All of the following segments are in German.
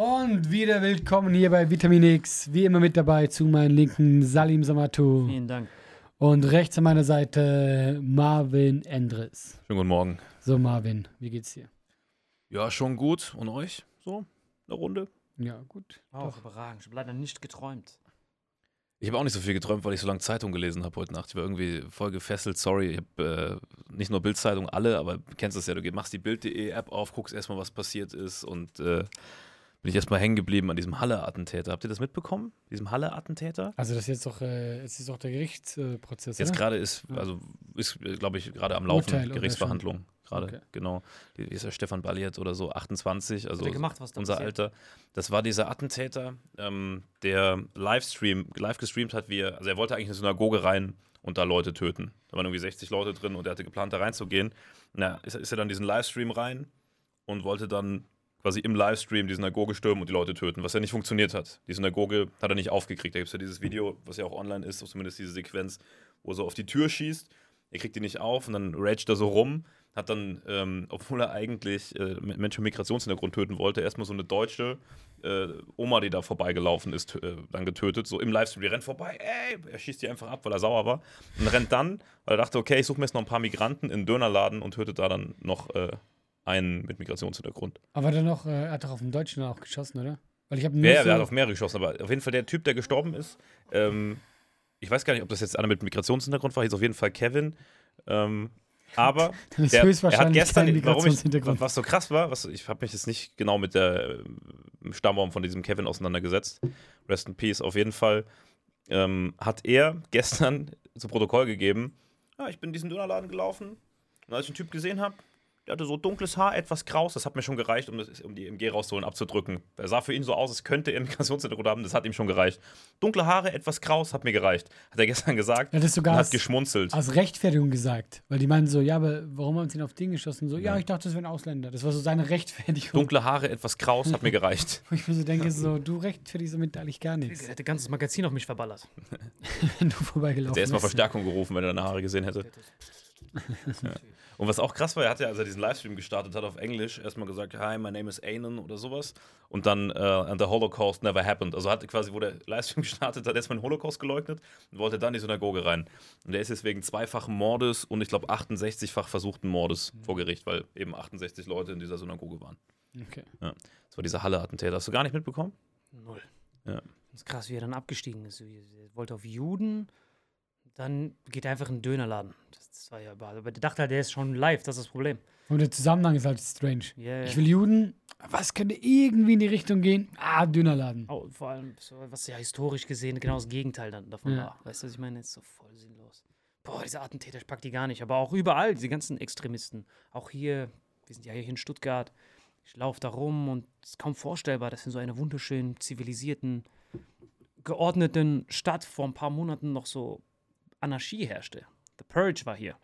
Und wieder willkommen hier bei Vitamin X. Wie immer mit dabei zu meinen linken Salim Samatou Vielen Dank. und rechts an meiner Seite Marvin Endres. Schönen guten Morgen. So, Marvin, wie geht's dir? Ja, schon gut. Und euch? So, eine Runde? Ja, gut. Auch überragend. Ich habe leider nicht geträumt. Ich habe auch nicht so viel geträumt, weil ich so lange Zeitung gelesen habe heute Nacht. Ich war irgendwie voll gefesselt. Sorry, ich habe äh, nicht nur Bildzeitung, alle, aber du kennst das ja. Du machst die Bild.de-App auf, guckst erstmal, was passiert ist und äh, bin ich erstmal hängen geblieben an diesem Halle-Attentäter. Habt ihr das mitbekommen? Diesem Halle-Attentäter? Also, das ist jetzt doch, äh, es ist doch der Gerichtsprozess. Jetzt gerade ist, also ist, glaube ich, gerade am Laufen, Urteil Gerichtsverhandlung. Gerade, Okay. genau. Wie ist der Stefan Balliert oder so, 28, also gemacht, was da unser passiert? Alter. Das war dieser Attentäter, ähm, der Livestream, live gestreamt hat, wie er, also er wollte eigentlich in eine Synagoge rein und da Leute töten. Da waren irgendwie 60 Leute drin und er hatte geplant, da reinzugehen. Na, ist, ist er dann in diesen Livestream rein und wollte dann quasi im Livestream die Synagoge stürmen und die Leute töten, was ja nicht funktioniert hat. Die Synagoge hat er nicht aufgekriegt. Da gibt es ja dieses Video, was ja auch online ist, zumindest diese Sequenz, wo er so auf die Tür schießt. Er kriegt die nicht auf und dann raged er so rum, hat dann, ähm, obwohl er eigentlich äh, Menschen mit Migrationshintergrund töten wollte, erstmal so eine deutsche äh, Oma, die da vorbeigelaufen ist, äh, dann getötet. So im Livestream, die rennt vorbei, ey, er schießt die einfach ab, weil er sauer war. Und rennt dann, weil er dachte, okay, ich suche mir jetzt noch ein paar Migranten in einen Dönerladen und tötet da dann noch äh, einen mit Migrationshintergrund. Aber dann noch, äh, er hat doch auf den Deutschen auch geschossen, oder? Weil ich habe Ja, ja, so, der hat auf mehrere geschossen, aber auf jeden Fall der Typ, der gestorben ist, ähm, ich weiß gar nicht, ob das jetzt einer mit Migrationshintergrund war, hieß auf jeden Fall Kevin. Ähm, aber der, er hat gestern, warum ich, was so krass war, was, ich habe mich jetzt nicht genau mit der äh, Stammbaum von diesem Kevin auseinandergesetzt. Rest in Peace, auf jeden Fall. Ähm, hat er gestern zu Protokoll gegeben, ja, ich bin in diesen Dönerladen gelaufen und als ich einen Typ gesehen habe, der hatte so dunkles Haar, etwas kraus. Das hat mir schon gereicht, um, das, um die MG rauszuholen, abzudrücken. Er sah für ihn so aus, als könnte er Migrationshintergrund haben. Das hat ihm schon gereicht. Dunkle Haare, etwas kraus, hat mir gereicht. Hat er gestern gesagt. Er hat es sogar und hat als- geschmunzelt. Als Rechtfertigung gesagt. Weil die meinen so, ja, aber warum haben sie ihn auf Ding geschossen? So, ja, ich dachte, das wären Ausländer. Das war so seine Rechtfertigung. Dunkle Haare, etwas kraus, hat mir gereicht. Wo ich mir so denke, so, du rechtfertigst damit eigentlich gar nichts, Er ein ganzes Magazin auf mich verballert. wenn du vorbeigelaufen Der erstmal bist. Verstärkung gerufen, wenn er deine Haare gesehen hätte. Ja. Und was auch krass war, er hat ja, als er diesen Livestream gestartet hat auf Englisch, erstmal gesagt, hi, my name is Anon oder sowas. Und dann, äh, and the Holocaust never happened. Also hat quasi, wo der Livestream gestartet hat, erstmal den Holocaust geleugnet und wollte dann in die Synagoge rein. Und er ist jetzt wegen zweifachen Mordes und ich glaube 68-fach versuchten Mordes vor Gericht, weil eben 68 Leute in dieser Synagoge waren. Okay. Das war dieser Halle-Attentäter. Hast du gar nicht mitbekommen? Null. Ja. Das ist krass, wie er dann abgestiegen ist. Er wollte auf Juden, dann geht er einfach in den Dönerladen. Das, war ja überall. Aber der dachte halt, der ist schon live, das ist das Problem. Und der Zusammenhang ist halt strange. Yeah. Ich will Juden, was könnte irgendwie in die Richtung gehen? Ah, Dönerladen. Oh, vor allem, so, was ja historisch gesehen genau das Gegenteil dann davon Ja. war. Weißt du, was ich meine? Ist so voll sinnlos. Boah, diese Attentäter, ich pack die gar nicht. Aber auch überall, diese ganzen Extremisten. Auch hier, wir sind ja hier in Stuttgart. Ich laufe da rum und es ist kaum vorstellbar, dass in so einer wunderschönen, zivilisierten, geordneten Stadt vor ein paar Monaten noch so Anarchie herrschte. The Purge war hier.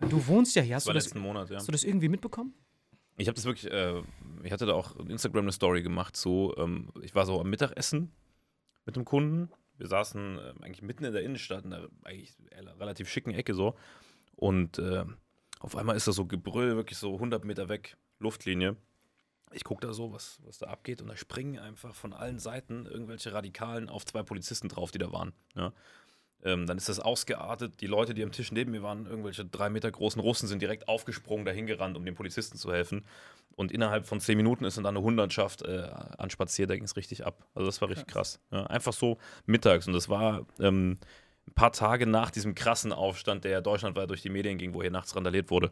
Du wohnst ja hier. Hast Das war du, das, letzten Monat, ja. hast du das irgendwie mitbekommen? Ich habe das wirklich, äh, ich hatte da auch Instagram eine Story gemacht, so, ähm, ich war so am Mittagessen mit einem Kunden. Wir saßen äh, eigentlich mitten in der Innenstadt, in einer eigentlich relativ schicken Ecke so. Und äh, auf einmal ist da so Gebrüll, wirklich so 100 Meter weg, Luftlinie. Ich gucke da so, was, was da abgeht, und da springen einfach von allen Seiten irgendwelche Radikalen auf zwei Polizisten drauf, die da waren. Ja. Ähm, dann ist das ausgeartet. Die Leute, die am Tisch neben mir waren, irgendwelche drei Meter großen Russen, sind direkt aufgesprungen, dahin gerannt, um den Polizisten zu helfen. Und innerhalb von zehn Minuten ist dann eine Hundertschaft äh, anspaziert, da ging es richtig ab. Also das war richtig krass. Ja, einfach so mittags. Und das war ähm, ein paar Tage nach diesem krassen Aufstand, der ja deutschlandweit durch die Medien ging, wo hier nachts randaliert wurde.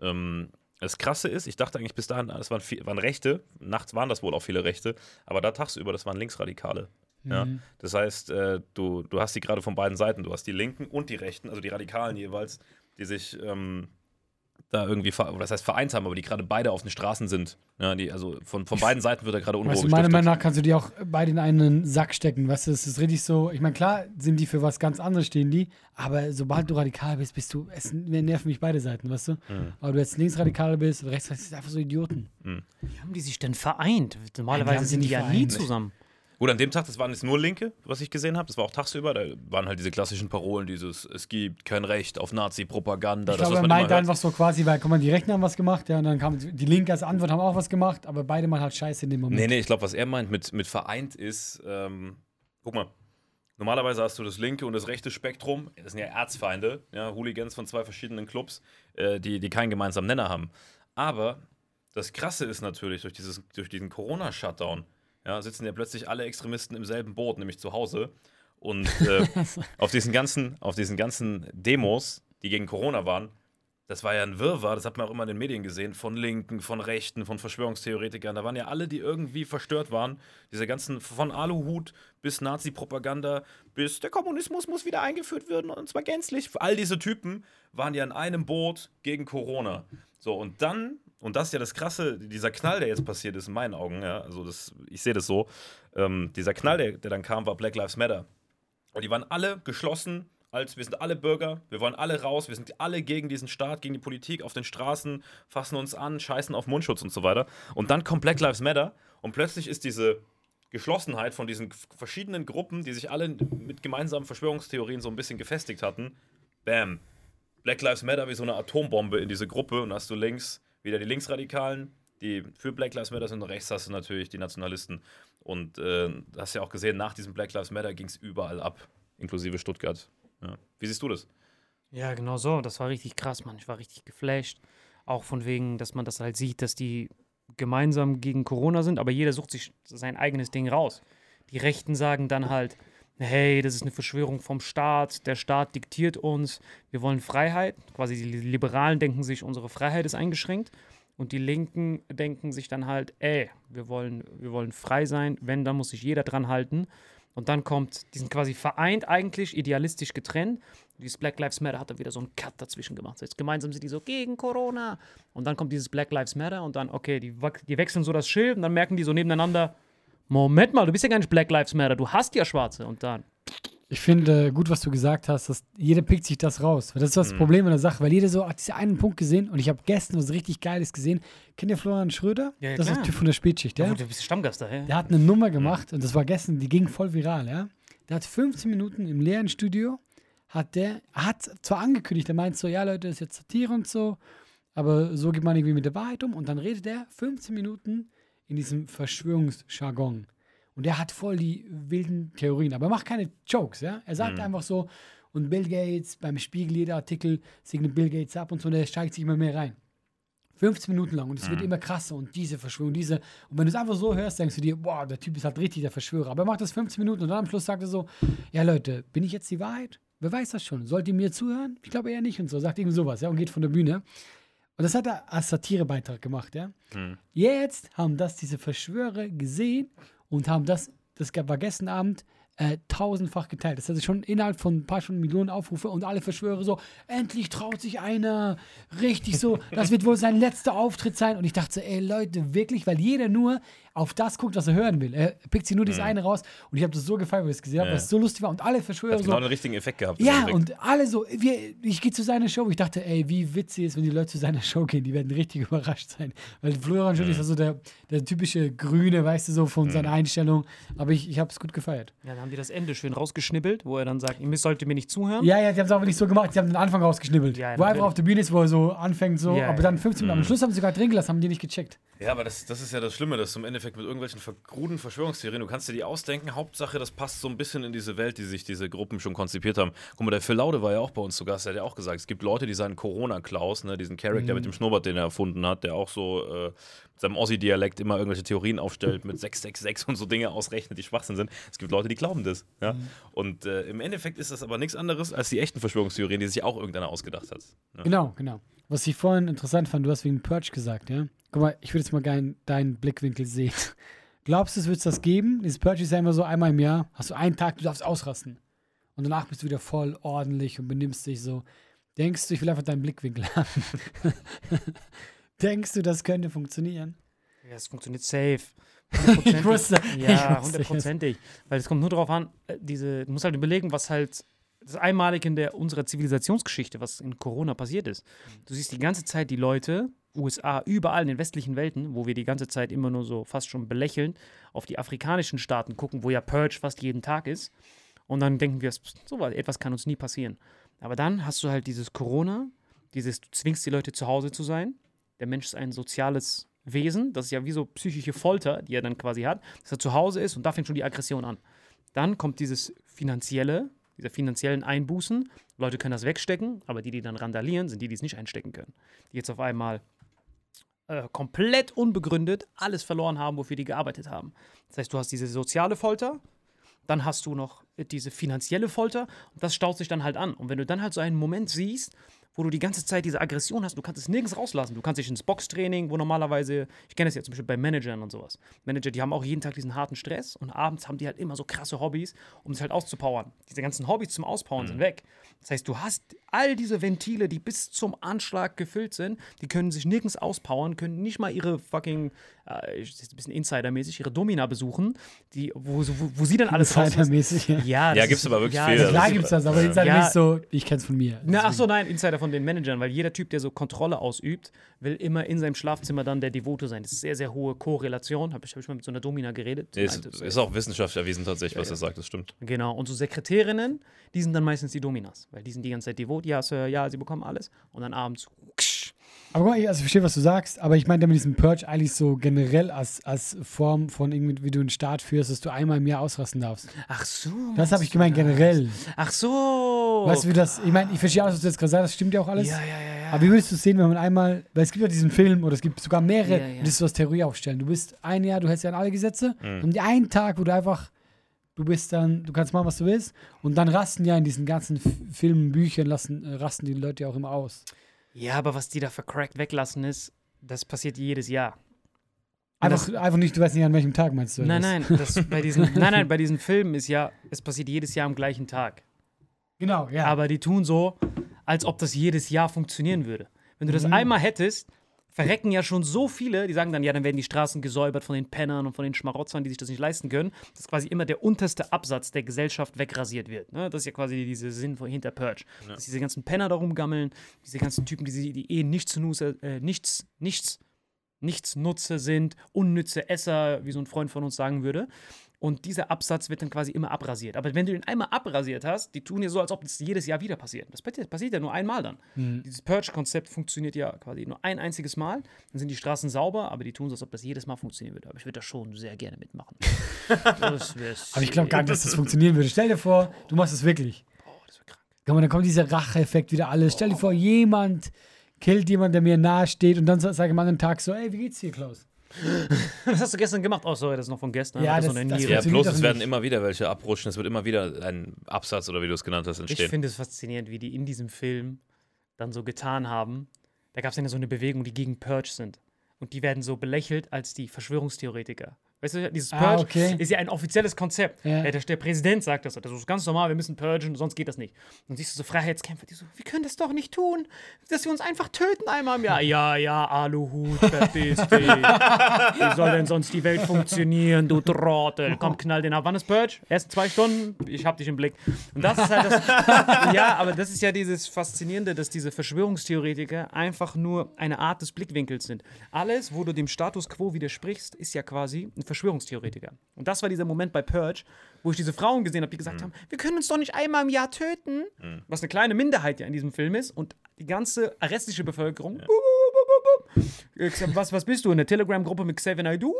Ähm, das Krasse ist, ich dachte eigentlich bis dahin, es waren, viel, waren Rechte, nachts waren das wohl auch viele Rechte, aber da tagsüber, das waren Linksradikale. Ja? Mhm. Das heißt, äh, du, du hast die gerade von beiden Seiten. Du hast die Linken und die Rechten, also die Radikalen jeweils, die sich ähm, da irgendwie, oder das heißt vereint haben, aber die gerade beide auf den Straßen sind. Ja, die, also von, von beiden Seiten wird da gerade Unruhe Weißt du, meiner. Meinung nach kannst du die auch beide in einen Sack stecken. Weißt du, es ist richtig so. Ich meine, klar sind die für was ganz anderes stehen, die. Aber sobald du radikal bist, bist du. Es nerven mich beide Seiten, weißt du? Mhm. Aber du jetzt linksradikal bist oder rechtsradikal, sind einfach so Idioten. Wie haben die sich denn vereint? Normalerweise die sind sie die ja nie zusammen. Gut, an dem Tag, das waren jetzt nur Linke, was ich gesehen habe. Das war auch tagsüber. Da waren halt diese klassischen Parolen, dieses Es gibt kein Recht auf Nazi-Propaganda. Ich glaube, er man immer meint hört. einfach so quasi, weil, guck mal, die Rechten haben was gemacht, ja, und dann kam die Linke als Antwort, haben auch was gemacht, aber beide mal halt scheiße in dem Moment. Nee, nee, ich glaube, was er meint mit, mit vereint ist, ähm, guck mal, normalerweise hast du das linke und das rechte Spektrum, das sind ja Erzfeinde, ja, Hooligans von zwei verschiedenen Clubs, äh, die, die keinen gemeinsamen Nenner haben. Aber das Krasse ist natürlich, durch, dieses, durch diesen Corona-Shutdown, ja, sitzen ja plötzlich alle Extremisten im selben Boot, nämlich zu Hause. Und äh, auf, diesen ganzen, auf diesen ganzen Demos, die gegen Corona waren, das war ja ein Wirrwarr, das hat man auch immer in den Medien gesehen, von Linken, von Rechten, von Verschwörungstheoretikern. Da waren ja alle, die irgendwie verstört waren. Diese ganzen, von Aluhut bis Nazi-Propaganda, bis der Kommunismus muss wieder eingeführt werden und zwar gänzlich. All diese Typen waren ja in einem Boot gegen Corona. So, und dann, und das ist ja das Krasse, dieser Knall, der jetzt passiert ist, in meinen Augen, ja, also das, ich sehe das so, ähm, dieser Knall, der, der dann kam, war Black Lives Matter. Und die waren alle geschlossen, als wir sind alle Bürger, wir wollen alle raus, wir sind alle gegen diesen Staat, gegen die Politik auf den Straßen, fassen uns an, scheißen auf Mundschutz und so weiter. Und dann kommt Black Lives Matter und plötzlich ist diese Geschlossenheit von diesen verschiedenen Gruppen, die sich alle mit gemeinsamen Verschwörungstheorien so ein bisschen gefestigt hatten, bam. Black Lives Matter wie so eine Atombombe in diese Gruppe und hast du links wieder die Linksradikalen, die für Black Lives Matter sind und rechts hast du natürlich die Nationalisten. Und äh, hast ja auch gesehen, nach diesem Black Lives Matter ging es überall ab, inklusive Stuttgart. Ja. Wie siehst du das? Ja, genau so. Das war richtig krass, Mann. Ich war richtig geflasht. Auch von wegen, dass man das halt sieht, dass die gemeinsam gegen Corona sind, aber jeder sucht sich sein eigenes Ding raus. Die Rechten sagen dann halt, hey, das ist eine Verschwörung vom Staat, der Staat diktiert uns, wir wollen Freiheit. Quasi die Liberalen denken sich, unsere Freiheit ist eingeschränkt. Und die Linken denken sich dann halt, ey, wir wollen, wir wollen frei sein, wenn, dann muss sich jeder dran halten. Und dann kommt, die sind quasi vereint eigentlich, idealistisch getrennt, Dieses Black Lives Matter hat dann wieder so einen Cut dazwischen gemacht. Heißt, gemeinsam sind die so gegen Corona. Und dann kommt dieses Black Lives Matter und dann, okay, die, die wechseln so das Schild und dann merken die so nebeneinander, Moment mal, du bist ja gar nicht Black Lives Matter, du hast ja Schwarze. Und dann, Ich finde äh, gut, was du gesagt hast, dass jeder pickt sich das raus. Das ist Mhm. das Problem an der Sache, weil jeder so hat diesen einen Punkt gesehen und ich habe gestern was richtig Geiles gesehen. Kennt ihr Florian Schröder? Ja, ja, das ist klar. der Typ von der Spätschicht, ja? ja. du bist Stammgast da, hä? Der hat eine Nummer gemacht und das war gestern, die ging voll viral, ja. Der hat 15 Minuten im leeren Studio, hat der, hat zwar angekündigt, er meint so, ja Leute, das ist jetzt Satire und so, aber so geht man irgendwie mit der Wahrheit um und dann redet er 15 Minuten in diesem Verschwörungsjargon. Und er hat voll die wilden Theorien, aber er macht keine Jokes, ja. Er sagt einfach so, und Bill Gates, beim Spiegel jeder Artikel segnet Bill Gates ab und so, und er steigt sich immer mehr rein. 15 Minuten lang und es wird immer krasser und diese Verschwörung, diese. Und wenn du es einfach so hörst, denkst du dir, boah, der Typ ist halt richtig der Verschwörer. Aber er macht das 15 Minuten und dann am Schluss sagt er so, ja Leute, bin ich jetzt die Wahrheit? Wer weiß das schon? Sollt ihr mir zuhören? Ich glaube eher nicht und so. Sagt irgendwie sowas, ja, und geht von der Bühne. Und das hat er als Satirebeitrag gemacht, ja. Jetzt haben das diese Verschwörer gesehen und haben das, das war gestern Abend, äh, tausendfach geteilt. Das hatte schon innerhalb von ein paar Stunden Millionen Aufrufe und alle Verschwörer so, endlich traut sich einer, richtig so, das wird wohl sein letzter Auftritt sein. Und ich dachte so, ey Leute, wirklich, weil jeder nur auf das guckt, was er hören will. Er pickt sich nur dieses eine raus und ich habe das so gefeiert, weil ich es gesehen habe, Ja. weil es so lustig war und alle Verschwörer Hat so, genau den richtigen Effekt gehabt. ja, und alle so, wir, ich gehe zu seiner Show. Ich dachte, ey, wie witzig ist, wenn die Leute zu seiner Show gehen. Die werden richtig überrascht sein. Weil Florian Schulz ist ja so der, der typische Grüne, weißt du, so von seiner Einstellung. Aber ich, ich habe es gut gefeiert. Ja, dann haben die das Ende schön rausgeschnibbelt, wo er dann sagt, ihr solltet mir nicht zuhören. Ja, ja, die haben es aber nicht so gemacht. Die haben den Anfang rausgeschnibbelt. Ja, wo er natürlich. einfach auf der Bühne ist, wo er so anfängt, so. Ja, aber ja. dann 15 Minuten. Am Schluss haben sie sogar drin gelassen, haben die nicht gecheckt. Ja, aber das, das ist ja das Schlimme, dass du im Endeffekt mit irgendwelchen ver- kruden Verschwörungstheorien, du kannst dir die ausdenken, Hauptsache, das passt so ein bisschen in diese Welt, die sich diese Gruppen schon konzipiert haben. Guck mal, der Phil Laude war ja auch bei uns zu Gast, der hat ja auch gesagt, es gibt Leute, die seinen Corona-Klaus, ne, diesen Charakter mit dem Schnurrbart, den er erfunden hat, der auch so äh, seinem Ossi-Dialekt immer irgendwelche Theorien aufstellt, mit 666 und so Dinge ausrechnet, die Schwachsinn sind. Es gibt Leute, die glauben das. Ja? Und äh, im Endeffekt ist das aber nichts anderes als die echten Verschwörungstheorien, die sich auch irgendeiner ausgedacht hat. Ja. Genau, genau. Was ich vorhin interessant fand, du hast wegen Purge gesagt, ja? Guck mal, ich würde jetzt mal gerne deinen Blickwinkel sehen. Glaubst du, es wird es das geben? Dieses Purge ist ja immer so einmal im Jahr. Hast du einen Tag, du darfst ausrasten. Und danach bist du wieder voll ordentlich und benimmst dich so. Denkst du, ich will einfach deinen Blickwinkel haben? Denkst du, das könnte funktionieren? Ja, es funktioniert safe. Ich wusste, Ja, hundertprozentig. Weil es kommt nur darauf an, äh, diese, du musst halt überlegen, was halt das ist einmalig in der unserer Zivilisationsgeschichte, was in Corona passiert ist. Du siehst die ganze Zeit die Leute, USA, überall in den westlichen Welten, wo wir die ganze Zeit immer nur so fast schon belächeln, auf die afrikanischen Staaten gucken, wo ja Purge fast jeden Tag ist. Und dann denken wir, so was, etwas kann uns nie passieren. Aber dann hast du halt dieses Corona, dieses, du zwingst die Leute zu Hause zu sein. Der Mensch ist ein soziales Wesen, das ist ja wie so psychische Folter, die er dann quasi hat, dass er zu Hause ist und da fängt schon die Aggression an. Dann kommt dieses finanzielle, diese finanziellen Einbußen. Leute können das wegstecken, aber die, die dann randalieren, sind die, die es nicht einstecken können. Die jetzt auf einmal äh, komplett unbegründet alles verloren haben, wofür die gearbeitet haben. Das heißt, du hast diese soziale Folter, dann hast du noch diese finanzielle Folter und das staut sich dann halt an. Und wenn du dann halt so einen Moment siehst, wo du die ganze Zeit diese Aggression hast, du kannst es nirgends rauslassen. Du kannst dich ins Boxtraining, wo normalerweise, ich kenne das ja zum Beispiel bei Managern und sowas. Manager, die haben auch jeden Tag diesen harten Stress und abends haben die halt immer so krasse Hobbys, um sich halt auszupowern. Diese ganzen Hobbys zum Auspowern sind weg. Das heißt, du hast all diese Ventile, die bis zum Anschlag gefüllt sind, die können sich nirgends auspowern, können nicht mal ihre fucking, äh, ich- das ist ein bisschen Insidermäßig, ihre Domina besuchen, die, wo, wo, wo sie dann alles. Insidermäßig, ja. Ja, Ja, gibt's ist- aber wirklich ja, viel. Klar das- gibt es das, aber Insider Ja. so, ich kenn's von mir. na, ach so, nein, Insider von den Managern, weil jeder Typ, der so Kontrolle ausübt, will immer in seinem Schlafzimmer dann der Devote sein. Das ist sehr, sehr hohe Korrelation. Habe ich, hab ich mal mit so einer Domina geredet. Die Ist, ist auch wissenschaftlich erwiesen tatsächlich, was er sagt, das stimmt. Genau. Und so Sekretärinnen, die sind dann meistens die Dominas, weil die sind die ganze Zeit devot. Ja, Sir, ja, sie bekommen alles. Und dann abends, ksch, Aber guck mal, ich- also ich verstehe, was du sagst, aber ich meine damit diesen Purge eigentlich so generell als, als Form von irgendwie, wie du einen Staat führst, dass du einmal im Jahr ausrasten darfst. ach so. Das habe ich gemeint du das? generell. Ach so. Weißt du, wie das, ich meine, ich verstehe alles, was du jetzt gerade sagst, das stimmt ja auch alles. Ja, ja, ja, ja. Aber wie würdest du es sehen, wenn man einmal, weil es gibt ja diesen Film oder es gibt sogar mehrere, Ja, ja. das ist so das Theorie aufstellen. Du bist ein Jahr, du hältst ja an alle Gesetze Mhm. und einen Tag, wo du einfach, du bist dann, du kannst machen, was du willst und dann rasten ja in diesen ganzen Filmen, Büchern, lassen, äh, rasten die Leute ja auch immer aus. Ja, aber was die da vercrackt weglassen ist, das passiert jedes Jahr. Einfach, einfach nicht, du weißt nicht, an welchem Tag meinst du. Nein, was? nein, das bei diesen, nein, nein, bei diesen Filmen ist ja, es passiert jedes Jahr am gleichen Tag. Genau, ja. Aber die tun so, als ob das jedes Jahr funktionieren würde. Wenn du das einmal hättest, verrecken ja schon so viele, die sagen dann, ja, dann werden die Straßen gesäubert von den Pennern und von den Schmarotzern, die sich das nicht leisten können, dass quasi immer der unterste Absatz der Gesellschaft wegrasiert wird. Ne? Das ist ja quasi dieser Sinn von hinter Purge. Dass diese ganzen Penner da rumgammeln, diese ganzen Typen, die, die eh nichts, äh, nichts, nichts, nichts Nutze sind, unnütze Esser, wie so ein Freund von uns sagen würde. Und dieser Absatz wird dann quasi immer abrasiert. Aber wenn du den einmal abrasiert hast, die tun ja so, als ob das jedes Jahr wieder passiert. Das passiert, ja nur einmal dann. Dieses Purge-Konzept funktioniert ja quasi nur ein einziges Mal. Dann sind die Straßen sauber, aber die tun so, als ob das jedes Mal funktionieren würde. Aber ich würde da schon sehr gerne mitmachen. Aber ich glaube gar nicht, dass das funktionieren würde. Stell dir vor, du machst es wirklich. Oh, das wäre krank. Guck mal, dann kommt dieser Rache-Effekt wieder alles. Stell dir vor, jemand killt jemanden, der mir nahe steht und dann sage ich am anderen Tag so, ey, wie geht's dir, Klaus? Das hast du gestern gemacht. Oh, sorry, das ist noch von gestern. Ja, Das das- das. Ja, bloß es werden immer wieder welche abrutschen. Es wird immer wieder ein Absatz oder wie du es genannt hast Ich entstehen. finde es faszinierend, wie die in diesem Film dann so getan haben. Da gab es ja so eine Bewegung, die gegen Purge sind. Und die werden so belächelt als die Verschwörungstheoretiker. Weißt du, dieses Ah, Purge okay. ist ja ein offizielles Konzept. Ja. Ja. Der, der Präsident sagt das. Das ist ganz normal, wir müssen purgen, sonst geht das nicht. Und siehst du so Freiheitskämpfer, die so, wir können das doch nicht tun, dass wir uns einfach töten einmal im Jahr. Ja, ja, Aluhut, verpiss dich. Wie soll denn sonst die Welt funktionieren, du Trottel? Komm, knall den ab. Wann ist Purge? Erst zwei Stunden? Ich hab dich im Blick. Und das ist halt das. ja, aber das ist ja dieses Faszinierende, dass diese Verschwörungstheoretiker einfach nur eine Art des Blickwinkels sind. Alles, wo du dem Status quo widersprichst, ist ja quasi ein Verschwörungstheoretiker. Und das war dieser Moment bei Purge, wo ich diese Frauen gesehen habe, die gesagt haben, wir können uns doch nicht einmal im Jahr töten. Was eine kleine Minderheit ja in diesem Film ist. Und die ganze arrestische Bevölkerung. sag, Was, was bist du? In der Telegram-Gruppe mit Xavier Naidoo?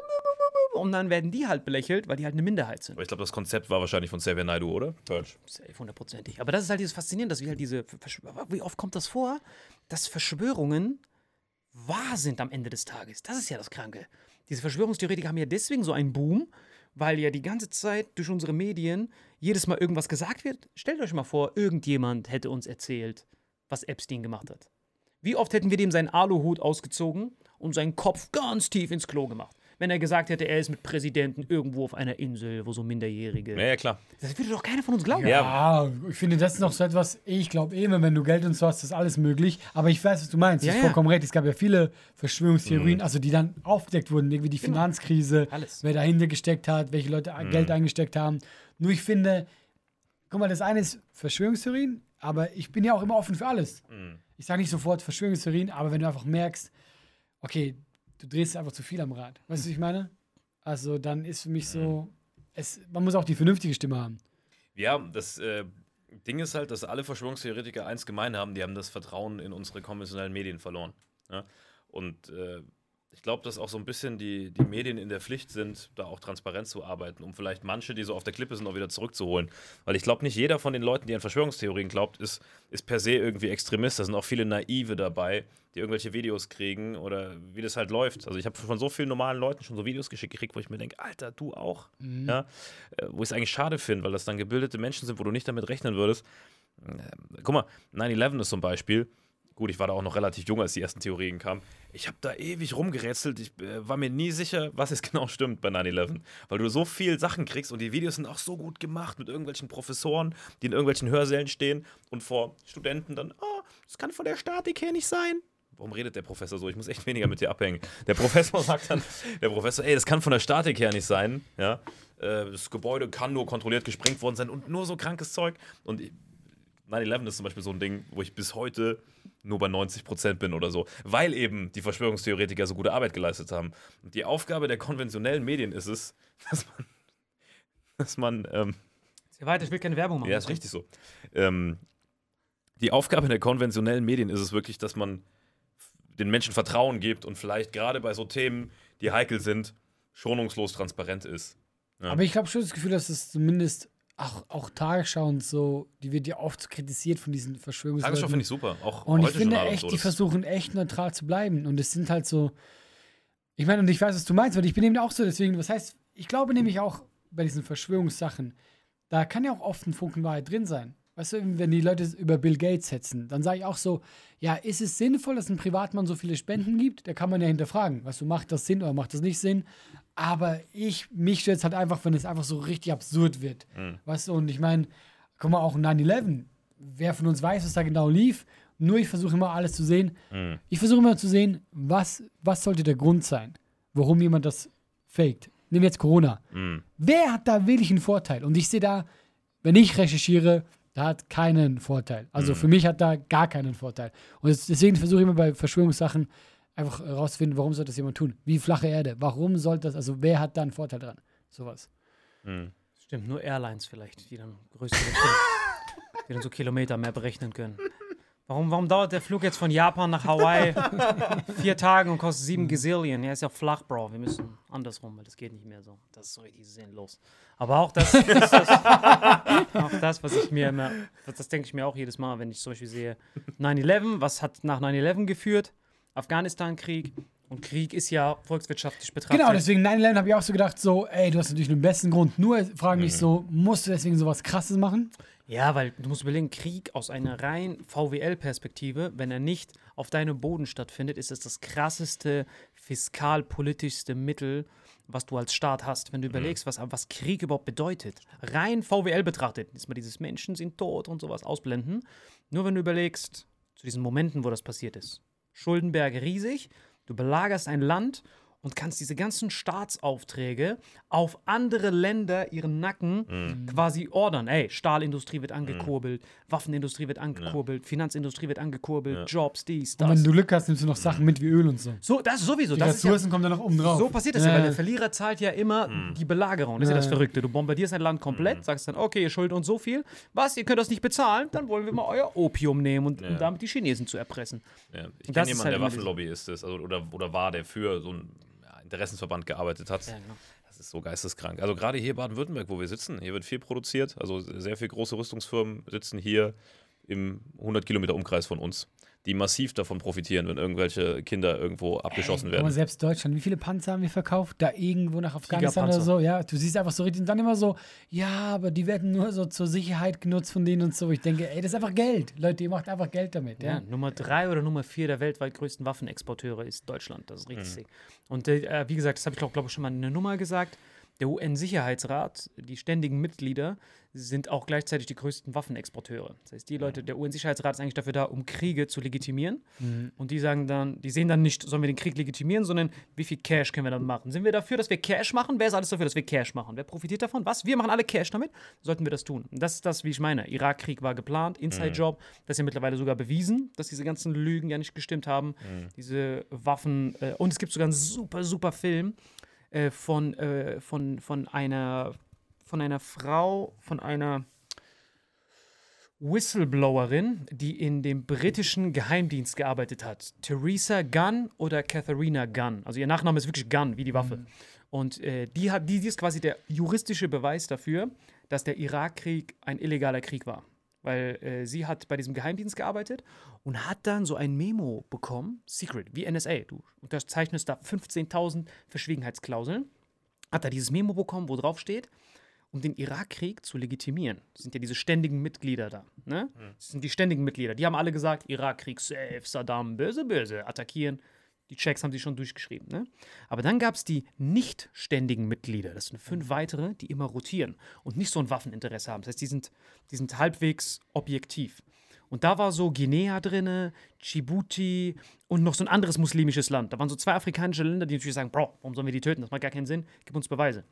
Und dann werden die halt belächelt, weil die halt eine Minderheit sind. Aber ich glaube, das Konzept war wahrscheinlich von Xavier Naidoo, oder? Purge. Safe, hundertprozentig. Aber das ist halt dieses Faszinierende, dass wir halt diese. Versch wie oft kommt das vor, dass Verschwörungen wahr sind am Ende des Tages? Das ist ja das Kranke. Diese Verschwörungstheoretiker haben ja deswegen so einen Boom, weil ja die ganze Zeit durch unsere Medien jedes Mal irgendwas gesagt wird. Stellt euch mal vor, irgendjemand hätte uns erzählt, was Epstein gemacht hat. Wie oft hätten wir dem seinen Aluhut ausgezogen und seinen Kopf ganz tief ins Klo gemacht? Wenn er gesagt hätte, er ist mit Präsidenten irgendwo auf einer Insel, wo so Minderjährige. Ja, ja, klar. Das würde doch keiner von uns glauben. Ja, ich finde, das ist noch so etwas, ich glaube eh immer, wenn du Geld und so hast, ist alles möglich. Aber ich weiß, was du meinst. Ja, du hast ja. vollkommen recht. Es gab ja viele Verschwörungstheorien, also die dann aufgedeckt wurden, irgendwie die Finanzkrise, Alles. wer dahinter gesteckt hat, welche Leute Geld eingesteckt haben. Nur ich finde, guck mal, das eine ist Verschwörungstheorien, aber ich bin ja auch immer offen für alles. Ich sage nicht sofort Verschwörungstheorien, aber wenn du einfach merkst, okay, du drehst einfach zu viel am Rad. Weißt du, was ich meine? Also dann ist für mich so, es, man muss auch die vernünftige Stimme haben. Ja, das äh, Ding ist halt, dass alle Verschwörungstheoretiker eins gemein haben, die haben das Vertrauen in unsere konventionellen Medien verloren. Ja? Und äh, ich glaube, dass auch so ein bisschen die, die Medien in der Pflicht sind, da auch transparent zu arbeiten, um vielleicht manche, die so auf der Klippe sind, auch wieder zurückzuholen. Weil ich glaube, nicht jeder von den Leuten, die an Verschwörungstheorien glaubt, ist, ist per se irgendwie Extremist. Da sind auch viele Naive dabei, die irgendwelche Videos kriegen oder wie das halt läuft. Also ich habe von so vielen normalen Leuten schon so Videos geschickt gekriegt, wo ich mir denke, Alter, du auch. Ja? Äh, Wo ich es eigentlich schade finde, weil das dann gebildete Menschen sind, wo du nicht damit rechnen würdest. Ähm, Guck mal, 9-11 ist zum Beispiel. Gut, ich war da auch noch relativ jung, als die ersten Theorien kamen. Ich habe da ewig rumgerätselt. Ich äh, war mir nie sicher, was jetzt genau stimmt bei 9-11. Weil du so viel Sachen kriegst und die Videos sind auch so gut gemacht mit irgendwelchen Professoren, die in irgendwelchen Hörsälen stehen und vor Studenten dann, oh, das kann von der Statik her nicht sein. Warum redet der Professor so? Ich muss echt weniger mit dir abhängen. Der Professor sagt dann, der Professor, ey, das kann von der Statik her nicht sein. Ja? Äh, Das Gebäude kann nur kontrolliert gesprengt worden sein und nur so krankes Zeug. Und 9-11 ist zum Beispiel so ein Ding, wo ich bis heute nur bei 90% bin oder so, weil eben die Verschwörungstheoretiker so gute Arbeit geleistet haben. Und die Aufgabe der konventionellen Medien ist es, dass man, dass man ähm, weiter, ich will keine Werbung machen. ja, ist richtig so. Ähm, die Aufgabe der konventionellen Medien ist es wirklich, dass man den Menschen Vertrauen gibt und vielleicht gerade bei so Themen, die heikel sind, schonungslos transparent ist. Ja. Aber ich habe schon das Gefühl, dass es zumindest auch, auch Tagesschau und so, die wird ja oft kritisiert von diesen Tagesschau Verschwörungsleuten. finde ich super. Auch Und ich finde echt, so, die versuchen echt neutral zu bleiben. Und es sind halt so. Ich meine, und ich weiß, was du meinst, weil ich bin eben auch so, deswegen, was heißt, ich glaube nämlich auch bei diesen Verschwörungssachen, da kann ja auch oft ein Funken Wahrheit drin sein. Weißt du, wenn die Leute über Bill Gates hetzen, dann sage ich auch so, ja, ist es sinnvoll, dass ein Privatmann so viele Spenden gibt? Da kann man ja hinterfragen. Weißt du, macht das Sinn oder macht das nicht Sinn? Aber ich, mich stört es halt einfach, wenn es einfach so richtig absurd wird. Weißt du, und ich meine, guck mal, auch 9-11, wer von uns weiß, was da genau lief. Nur ich versuche immer alles zu sehen. Mhm. Ich versuche immer zu sehen, was, was sollte der Grund sein, warum jemand das faked. Nehmen wir jetzt Corona. Mhm. Wer hat da wirklich einen Vorteil? Und ich sehe da, wenn ich recherchiere, da hat keinen Vorteil. Also Mhm. für mich hat da gar keinen Vorteil. Und es- deswegen versuche ich immer bei Verschwörungssachen einfach herauszufinden, warum soll das jemand tun? Wie flache Erde? Warum soll das, also wer hat da einen Vorteil dran? Sowas. Mhm. Stimmt, nur Airlines vielleicht, die dann größere die dann so Kilometer mehr berechnen können. Warum, warum dauert der Flug jetzt von Japan nach Hawaii vier Tage und kostet sieben Gazillion? Ja, ist ja flach, Bro. Wir müssen andersrum, weil das geht nicht mehr so. Das ist so richtig sinnlos. Aber auch das, das, das, auch das was ich mir immer, das, das denke ich mir auch jedes Mal, wenn ich zum Beispiel sehe 9-11, was hat nach 9-11 geführt? Afghanistan-Krieg. Und Krieg ist ja volkswirtschaftlich betrachtet. Genau, deswegen 9-11 habe ich auch so gedacht, so, ey, du hast natürlich den besten Grund. Nur fragen mich so, musst du deswegen sowas krasses machen? Ja, weil du musst überlegen, Krieg aus einer rein VWL-Perspektive, wenn er nicht auf deinem Boden stattfindet, ist es das krasseste, fiskalpolitischste Mittel, was du als Staat hast. Wenn du überlegst, was, was Krieg überhaupt bedeutet. Rein VWL betrachtet, jetzt mal dieses Menschen sind tot und sowas ausblenden. Nur wenn du überlegst, zu diesen Momenten, wo das passiert ist. Schuldenberg riesig, du belagerst ein Land und kannst diese ganzen Staatsaufträge auf andere Länder ihren Nacken quasi ordern. Ey, Stahlindustrie wird angekurbelt, Waffenindustrie wird angekurbelt, Finanzindustrie wird angekurbelt, Jobs, dies, Und wenn das. du Glück hast, nimmst du noch Sachen mit wie Öl und so. So, das ist sowieso. Die Das ist ja, Ressourcen kommen dann noch oben drauf. so passiert das ja, Ja, weil ja. der Verlierer zahlt ja immer die Belagerung. Das ist ja das Ja, ja. Verrückte. Du bombardierst ein Land komplett, sagst dann, okay, ihr schuldet uns so viel. Was, ihr könnt das nicht bezahlen? Dann wollen wir mal euer Opium nehmen und um Ja. damit die Chinesen zu erpressen. Ja. Ich Das kenne jemanden, halt der Waffenlobbyist ist also, oder, oder war, der für so ja, Interessensverband gearbeitet hat. Ja, genau. Das ist so geisteskrank. Also gerade hier in Baden-Württemberg, wo wir sitzen, hier wird viel produziert. Also sehr viele große Rüstungsfirmen sitzen hier im 100 Kilometer Umkreis von uns, die massiv davon profitieren, wenn irgendwelche Kinder irgendwo abgeschossen mal, werden. selbst Deutschland, wie viele Panzer haben wir verkauft? Da irgendwo nach Afghanistan oder so. Ja, du siehst einfach so richtig und dann immer so, ja, aber die werden nur so zur Sicherheit genutzt von denen und so. Ich denke, ey, das ist einfach Geld. Leute, ihr macht einfach Geld damit. Ja, Ja. Nummer drei oder Nummer vier der weltweit größten Waffenexporteure ist Deutschland. Das ist richtig sick. Und äh, wie gesagt, das habe ich glaube glaub ich schon mal in der Nummer gesagt. Der UN-Sicherheitsrat, die ständigen Mitglieder, sind auch gleichzeitig die größten Waffenexporteure. Das heißt, die Leute, der UN-Sicherheitsrat ist eigentlich dafür da, um Kriege zu legitimieren. Und die sagen dann, die sehen dann nicht, sollen wir den Krieg legitimieren, sondern wie viel Cash können wir dann machen? Sind wir dafür, dass wir Cash machen? Wer ist alles dafür, dass wir Cash machen? Wer profitiert davon? Was? Wir machen alle Cash damit? Sollten wir das tun? Und das ist das, wie ich meine. Irakkrieg war geplant, Inside-Job. Das ist ja mittlerweile sogar bewiesen, dass diese ganzen Lügen ja nicht gestimmt haben. Diese Waffen. Äh, und es gibt sogar einen super, super Film äh, von, äh, von, von einer von einer Frau, von einer Whistleblowerin, die in dem britischen Geheimdienst gearbeitet hat. Theresa Gunn oder Katharina Gunn. Also ihr Nachname ist wirklich Gunn, wie die Waffe. Und äh, die, hat, die, die ist quasi der juristische Beweis dafür, dass der Irakkrieg ein illegaler Krieg war. Weil äh, sie hat bei diesem Geheimdienst gearbeitet und hat dann so ein Memo bekommen, Secret, wie NSA. Du unterzeichnest da 15.000 Verschwiegenheitsklauseln. Hat da dieses Memo bekommen, wo drauf steht, um den Irakkrieg zu legitimieren. Das sind ja diese ständigen Mitglieder da. Ne? Das sind die ständigen Mitglieder. Die haben alle gesagt, Irakkrieg safe, Saddam böse, böse, attackieren. Die Checks haben sie schon durchgeschrieben. Ne? Aber dann gab es die nicht ständigen Mitglieder. Das sind fünf weitere, die immer rotieren und nicht so ein Waffeninteresse haben. Das heißt, die sind, die sind halbwegs objektiv. Und da war so Guinea drinne, Djibouti und noch so ein anderes muslimisches Land. Da waren so zwei afrikanische Länder, die natürlich sagen, Bro, warum sollen wir die töten? Das macht gar keinen Sinn. Gib uns Beweise.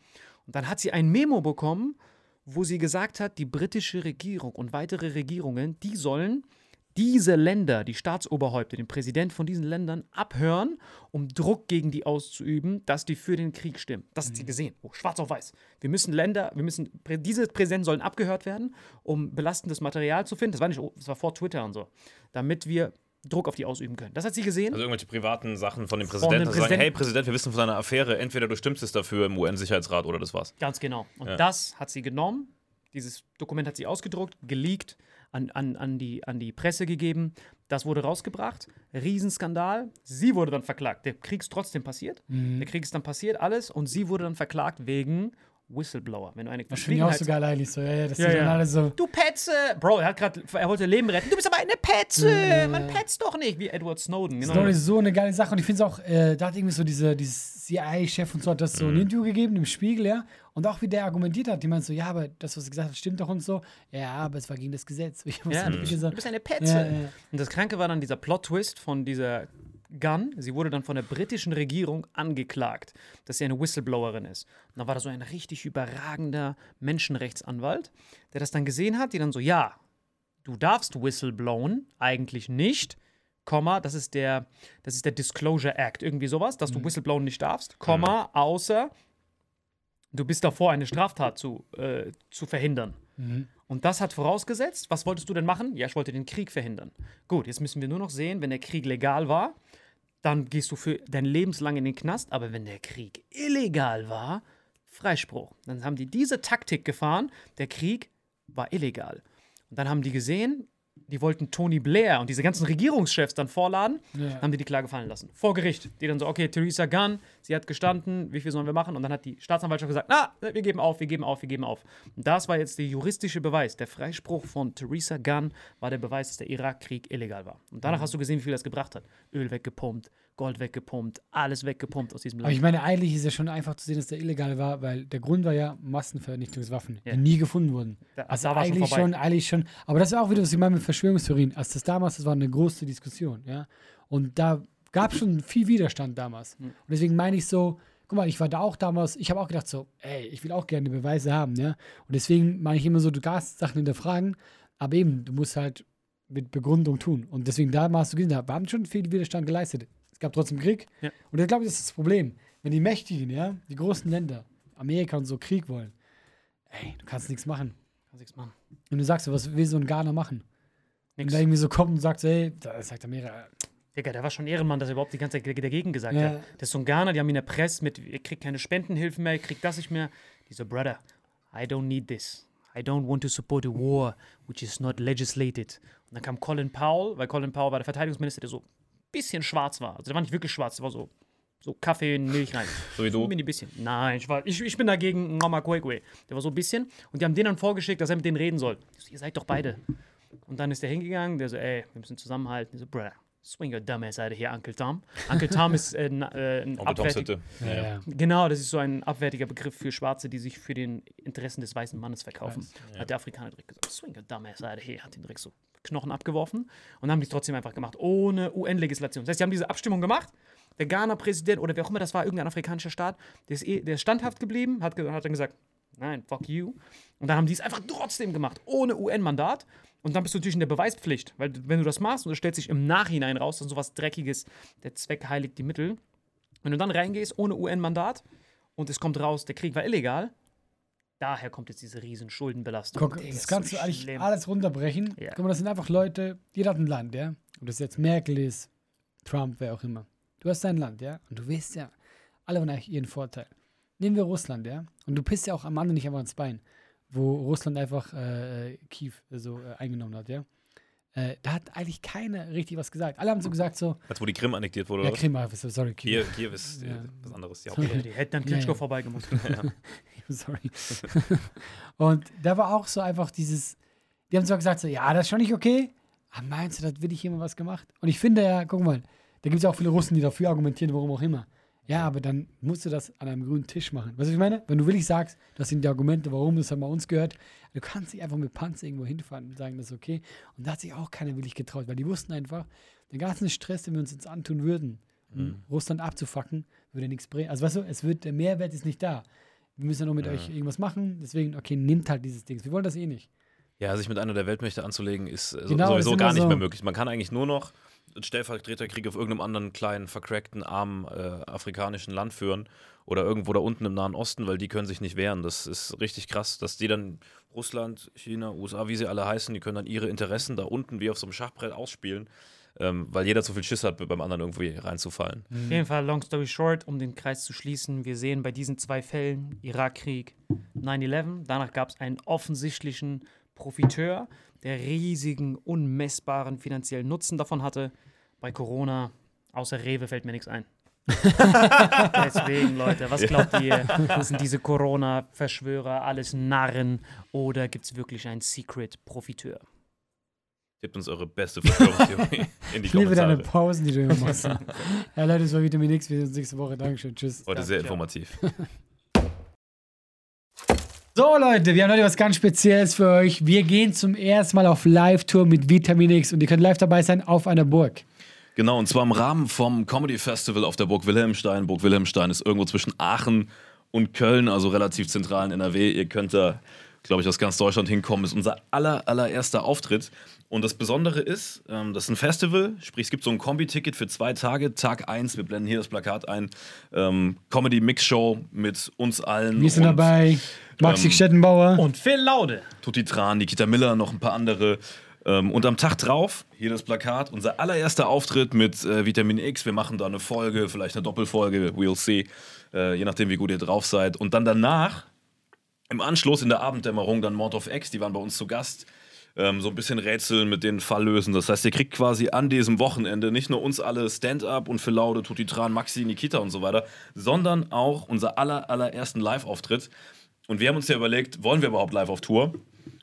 Und dann hat sie ein Memo bekommen, wo sie gesagt hat, die britische Regierung und weitere Regierungen, die sollen diese Länder, die Staatsoberhäupter, den Präsident von diesen Ländern abhören, um Druck gegen die auszuüben, dass die für den Krieg stimmen. Das hat sie gesehen. Oh, schwarz auf weiß. Wir müssen Länder, wir müssen, diese Präsidenten sollen abgehört werden, um belastendes Material zu finden. Das war nicht, oh, das war vor Twitter und so. Damit wir Druck auf die ausüben können. Das hat sie gesehen. Also irgendwelche privaten Sachen von dem Von Präsidenten, dem dass sie sagen, Präsidenten. hey Präsident, wir wissen von deiner Affäre, entweder du stimmst es dafür im UN-Sicherheitsrat oder das war's. Ganz genau. Und Ja. das hat sie genommen. Dieses Dokument hat sie ausgedruckt, geleakt, an, an, an, die, an die Presse gegeben. Das wurde rausgebracht. Riesenskandal. Sie wurde dann verklagt. Der Krieg ist trotzdem passiert. Der Krieg ist dann passiert, alles. Und sie wurde dann verklagt wegen Whistleblower. Wenn du eine Das finde ich auch so geil eigentlich so. Ja, ja, das Ja, sind ja. dann alle so. Du Petze! Bro, er hat gerade, er wollte Leben retten. Du bist aber eine Petze! Man petzt doch nicht, wie Edward Snowden. Genau. Snow ist so eine geile Sache und ich finde es auch, äh, da hat irgendwie so diese, dieses CIA-Chef und so hat das so ein Interview gegeben im Spiegel, ja. Und auch wie der argumentiert hat, die meint so, ja, aber das, was er gesagt hat, stimmt doch und so. Ja, aber es war gegen das Gesetz. Ja, du wirklich so, bist eine Petze. Ja, ja. Und das Kranke war dann dieser Plot-Twist von dieser Gunn. Sie wurde dann von der britischen Regierung angeklagt, dass sie eine Whistleblowerin ist. Und da war da so ein richtig überragender Menschenrechtsanwalt, der das dann gesehen hat, die dann so, ja, du darfst whistleblowen, eigentlich nicht. Komma, das ist der, das ist der Disclosure Act, irgendwie sowas, dass du whistleblowen nicht darfst, Komma, außer du bist davor, eine Straftat zu, äh, zu verhindern. Und das hat vorausgesetzt, was wolltest du denn machen? Ja, ich wollte den Krieg verhindern. Gut, jetzt müssen wir nur noch sehen, wenn der Krieg legal war, dann gehst du für dein Lebenslang in den Knast, aber wenn der Krieg illegal war, Freispruch. Dann haben die diese Taktik gefahren, der Krieg war illegal. Und dann haben die gesehen, die wollten Tony Blair und diese ganzen Regierungschefs dann vorladen, Ja. haben die die Klage fallen lassen. Vor Gericht. Die dann so, okay, Theresa Gunn, sie hat gestanden, wie viel sollen wir machen? Und dann hat die Staatsanwaltschaft gesagt, na, wir geben auf, wir geben auf, wir geben auf. Und das war jetzt der juristische Beweis. Der Freispruch von Theresa Gunn war der Beweis, dass der Irakkrieg illegal war. Und danach hast du gesehen, wie viel das gebracht hat. Öl weggepumpt, Gold weggepumpt, alles weggepumpt aus diesem Aber Land. ich meine, eigentlich ist ja schon einfach zu sehen, dass der illegal war, weil der Grund war ja Massenvernichtungswaffen, Ja. die nie gefunden wurden. Da- also da war schon eigentlich vorbei. schon, eigentlich schon. Aber das ist auch wieder, was ich meine mit Verschwörungstheorien. Als das damals, das war eine große Diskussion, ja. Und da gab es schon viel Widerstand damals. Hm. Und deswegen meine ich so, guck mal, ich war da auch damals, ich habe auch gedacht so, ey, ich will auch gerne Beweise haben, ja. Und deswegen meine ich immer so, du darfst Sachen hinterfragen, aber eben, du musst halt mit Begründung tun. Und deswegen damals, du gesehen, wir haben schon viel Widerstand geleistet. Es gab trotzdem Krieg. Ja. Und ich glaube, das ist das Problem. Wenn die Mächtigen, ja, die großen Länder, Amerika und so Krieg wollen, ey, du kannst nichts machen. Kannst nichts machen. Und du sagst so, was will so ein Ghana machen? Nix. da irgendwie so kommt und sagt, ey, da sagt Amerika, Digga, der war schon Ehrenmann, dass er überhaupt die ganze Zeit dagegen gesagt Ja. hat. Das ist so ein Ghana, die haben ihn erpresst mit, ihr kriegt keine Spendenhilfen mehr, ihr kriegt das nicht mehr. Die so, Brother, I don't need this. I don't want to support a war which is not legislated. Und dann kam Colin Powell, weil Colin Powell war der Verteidigungsminister, der so bisschen schwarz war. Also der war nicht wirklich schwarz, der war so, so Kaffee in Milch rein. So wie du. Ein bisschen. Nein, ich, war, ich, ich bin dagegen Mama Kwekwe. Der war so ein bisschen. Und die haben den dann vorgeschickt, dass er mit denen reden soll. So, ihr seid doch beide. Und dann ist der hingegangen, der so, ey, wir müssen zusammenhalten. Ich so, brother, swing your dumb ass out of here, Uncle Tom. Uncle Tom ist äh, na- äh, ein Onkel Toms abwertig- Hütte. ja, Ja, ja. ja. Genau, das ist so ein abwertiger Begriff für Schwarze, die sich für den Interessen des weißen Mannes verkaufen. weiß, Hat der Afrikaner direkt gesagt, swing your dumb ass out of here, hat ihn direkt so Knochen abgeworfen und haben die trotzdem einfach gemacht, ohne UN-Legislation. Das heißt, sie haben diese Abstimmung gemacht. Der Ghana-Präsident oder wer auch immer das war, irgendein afrikanischer Staat, der ist, eh, der ist standhaft geblieben, hat, hat dann gesagt, nein, fuck you. Und dann haben die es einfach trotzdem gemacht, ohne UN-Mandat. Und dann bist du natürlich in der Beweispflicht, weil wenn du das machst und es stellt sich im Nachhinein raus, dass sowas Dreckiges, der Zweck heiligt die Mittel. Wenn du dann reingehst ohne UN-Mandat und es kommt raus, der Krieg war illegal, daher kommt jetzt diese riesen Schuldenbelastung. Guck, das kannst so du eigentlich schlimm. alles runterbrechen. Ja. Guck mal, das sind einfach Leute, jeder hat ein Land, ja. Ob das jetzt Merkel ist, Trump, wer auch immer. Du hast dein Land, ja. Und du weißt ja, alle haben eigentlich ihren Vorteil. Nehmen wir Russland, ja. Und du pisst ja auch am anderen nicht einfach ins Bein, wo Russland einfach äh, Kiew so äh, eingenommen hat, ja. Äh, da hat eigentlich keiner richtig was gesagt. Alle haben so gesagt, so, Als wo die Krim annektiert wurde, ja? Krim, ah, sorry, Kiew. Kiew, ist äh, Ja. was anderes. Hauptstadt. Die hätten dann Ja, Klitschko ja. vorbeigemusst. Sorry. und da war auch so einfach dieses, die haben zwar gesagt, so, ja, das ist schon nicht okay, aber meinst du, das will ich jemand was gemacht? Und ich finde ja, guck mal, da gibt es ja auch viele Russen, die dafür argumentieren, warum auch immer. Ja, aber dann musst du das an einem grünen Tisch machen. Weißt du, was ich meine? Wenn du willig sagst, das sind die Argumente, warum das hat mal uns gehört, du kannst nicht einfach mit Panzer irgendwo hinfahren und sagen, das ist okay. Und da hat sich auch keiner willig getraut, weil die wussten einfach, den ganzen Stress, den wir uns jetzt antun würden, um Russland abzufacken, würde nichts bringen. Also weißt du, es wird, der Mehrwert ist nicht da. Wir müssen ja noch mit euch irgendwas machen, deswegen, okay, nimmt halt dieses Ding. Wir wollen das eh nicht. Ja, sich mit einer der Weltmächte anzulegen, ist äh, so- Genau, sowieso gar nicht so. mehr möglich. Man kann eigentlich nur noch einen Stellvertreterkrieg auf irgendeinem anderen kleinen, vercrackten, armen äh, afrikanischen Land führen oder irgendwo da unten im Nahen Osten, weil die können sich nicht wehren. Das ist richtig krass, dass die dann Russland, China, USA, wie sie alle heißen, die können dann ihre Interessen da unten wie auf so einem Schachbrett ausspielen, ähm, weil jeder zu viel Schiss hat, beim anderen irgendwie reinzufallen. Auf jeden Fall, long story short, um den Kreis zu schließen, wir sehen bei diesen zwei Fällen, Irakkrieg, 9-11, danach gab es einen offensichtlichen Profiteur, der riesigen, unmessbaren finanziellen Nutzen davon hatte. Bei Corona, außer Rewe, fällt mir nichts ein. Deswegen, Leute, was glaubt ihr? Sind diese Corona-Verschwörer alles Narren oder gibt es wirklich einen Secret-Profiteur? Gebt uns eure beste Verschwörungstheorie in die Ich liebe deine Kommentare. Pausen, die du immer machst. ja, Leute, das war Vitamin X. Wir sehen uns nächste Woche. Dankeschön. Tschüss. Heute sehr Ciao. informativ. So, Leute, wir haben heute was ganz Spezielles für euch. Wir gehen zum ersten Mal auf Live-Tour mit Vitamin X und ihr könnt live dabei sein auf einer Burg. Genau, und zwar im Rahmen vom Comedy Festival auf der Burg Wilhelmstein. Burg Wilhelmstein ist irgendwo zwischen Aachen und Köln, also relativ zentral in NRW. Ihr könnt da, glaube ich, aus ganz Deutschland hinkommen. Ist unser aller, allererster Auftritt. Und das Besondere ist, ähm, das ist ein Festival, sprich, es gibt so ein Kombi-Ticket für zwei Tage. Tag 1, wir blenden hier das Plakat ein. Ähm, Comedy-Mix-Show mit uns allen. Wir sind und dabei. Maxi ähm, Stettenbauer. Und Phil Laude. Tutti Tran, Nikita Miller, noch ein paar andere. Ähm, und am Tag drauf, hier das Plakat, unser allererster Auftritt mit äh, Vitamin X. Wir machen da eine Folge, vielleicht eine Doppelfolge, we'll see. Äh, je nachdem, wie gut ihr drauf seid. Und dann danach, im Anschluss in der Abenddämmerung, dann Mord of X, die waren bei uns zu Gast. Ähm, so ein bisschen rätseln mit den Fall lösen. Das heißt, ihr kriegt quasi an diesem Wochenende nicht nur uns alle Stand-up und Phil Laude, Tutti Tran, Maxi, Nikita und so weiter, sondern auch unser aller, allerersten Live-Auftritt. Und wir haben uns ja überlegt, wollen wir überhaupt live auf Tour?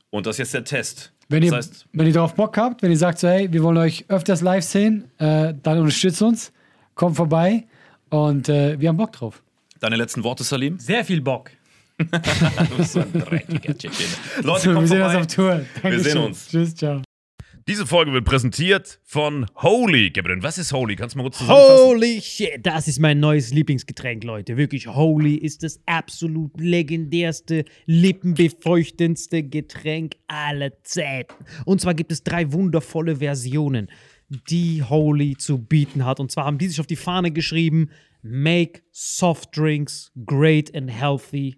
Und das ist jetzt der Test. Wenn das ihr, heißt, wenn ihr darauf Bock habt, wenn ihr sagt so, hey, wir wollen euch öfters live sehen, äh, dann unterstützt uns, kommt vorbei und äh, wir haben Bock drauf. deine letzten Worte, Salim? Sehr viel Bock. Du bist so ein dreckiger Chicken. Leute, So, wir kommt sehen uns vorbei. auf Tour. Dankeschön. sehen uns. Tschüss, ciao. Diese Folge wird präsentiert von Holy. Gabriel, was ist Holy? Kannst du mal kurz zusammenfassen? Holy shit, das ist mein neues Lieblingsgetränk, Leute. Wirklich, Holy ist das absolut legendärste, lippenbefeuchtendste Getränk aller Zeiten. Und zwar gibt es drei wundervolle Versionen, die Holy zu bieten hat. Und zwar haben die sich auf die Fahne geschrieben: Make soft drinks great and healthy